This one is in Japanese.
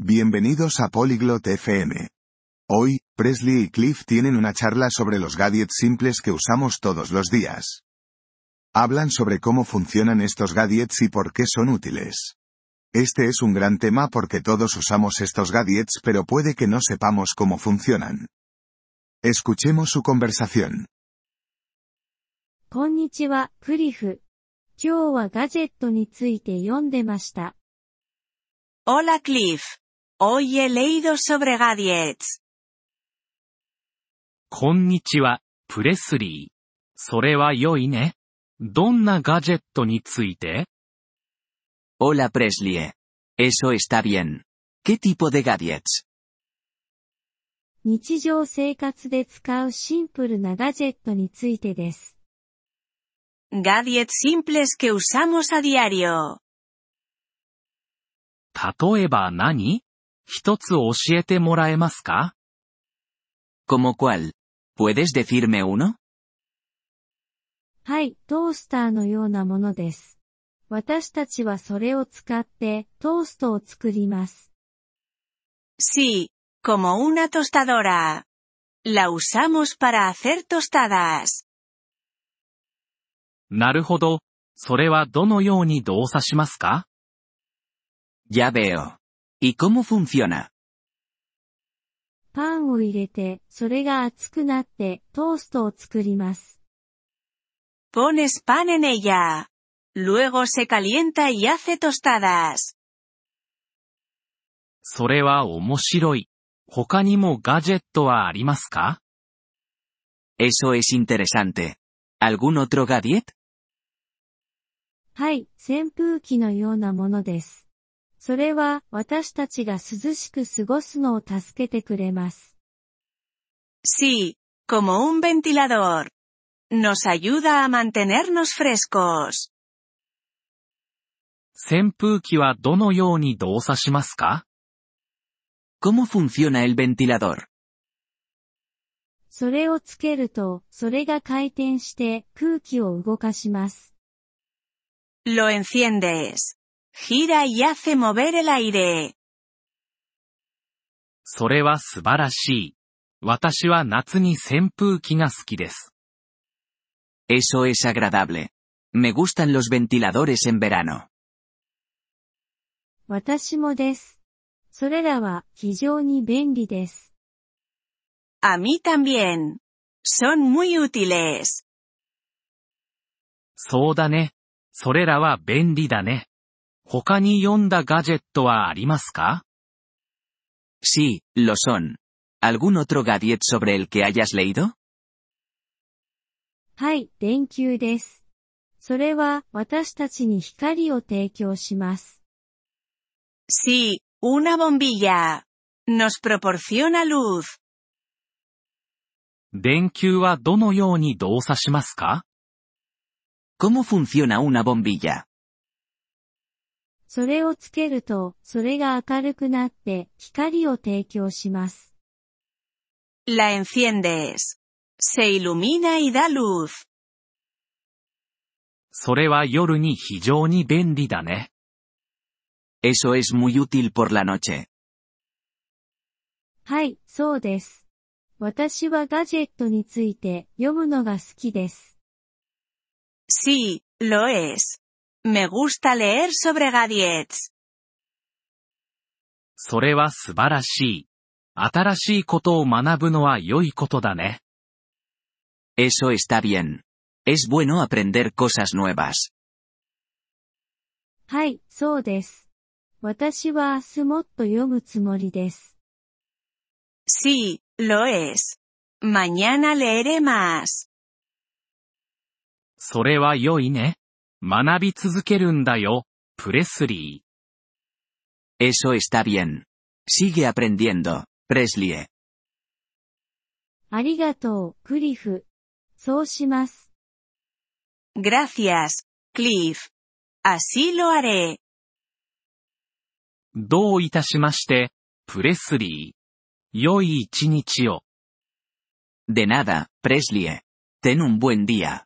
Bienvenidos a Polyglot FM. Hoy, Presley y Cliff tienen una charla sobre los gadgets simples que usamos todos los días. Hablan sobre cómo funcionan estos gadgets y por qué son útiles. Este es un gran tema porque todos usamos estos gadgets pero puede que no sepamos cómo funcionan. Escuchemos su conversación. こんにちは、クリフ。今日はガジェットについて読んでました。 Hola Cliff. Hoy he leído sobre gadgets. こんにちは、プレスリー。それは良いね。どんなガジェットについて Hola Presley. Eso está bien. ¿Qué tipo de gadgets? 日常生活で使うシンプルなガジェットについてです。Gadgets simples que usamos a diario. 例えば何一つ教えてもらえますか ¿Como cuál? ¿Puedes decirme uno? はい、トースターのようなものです。私たちはそれを使ってトーストを作ります。Sí, como una tostadora. La usamos para hacer tostadas. なるほど。それはどのように動作しますか Ya veo. ¿Y cómo funciona? パンを入れて、それが熱くなってトーストを作ります。Pones pan en ella. Luego se calienta y hace tostadas. それは面白い。他にもガジェットはありますか Eso es interesante. ¿Algún otro gadget? はい、扇風機のようなものです。それは私たちが涼しく過ごすのを助けてくれます。Sí, como un ventilador. Nos ayuda a mantenernos frescos. 扇風機はどのように動作しますか ¿Cómo funciona el ventilador? それをつけると、それが回転して空気を動かします。Lo enciendes. Gira y hace mover el aire. それは素晴らしい。私は夏に扇風機が好きです。Eso es agradable. Me gustan los ventiladores en verano. 私もです。それらは非常に便利です。A mí también. Son muy útiles. そうだね。それらは便利だね。他に読んだガジェットはありますか Sí, lo son. ¿Algún otro gadget sobre el que hayas leído? はい、電球です。それは私たちに光を提供します。 Sí, una bombilla. Nos proporciona luz. 電球はどのように動作しますか ¿Cómo funciona una bombilla? それをつけると、それが明るくなって光を提供します。La enciendes. Se ilumina y da luz. それは夜に非常に便利だね。Eso es muy útil por la noche. はい、そうです。私はガジェットについて読むのが好きです。Sí, lo es. Me gusta leer sobre gadgets. それは素晴らしい。新しいことを学ぶのは良いことだね。Eso está bien. Es bueno aprender cosas nuevas. はい、そうです。私は明日もっと読むつもりです。Sí, lo es. Mañana leeré más. それは良いね。学び続けるんだよ、プレスリー。Eso está bien. Sigue aprendiendo, Presley. ありがとう、クリフ。そうします。Gracias, Cliff. Así lo haré. どういたしまして、プレスリー。良い一日を。De nada, Presley. Ten un buen día.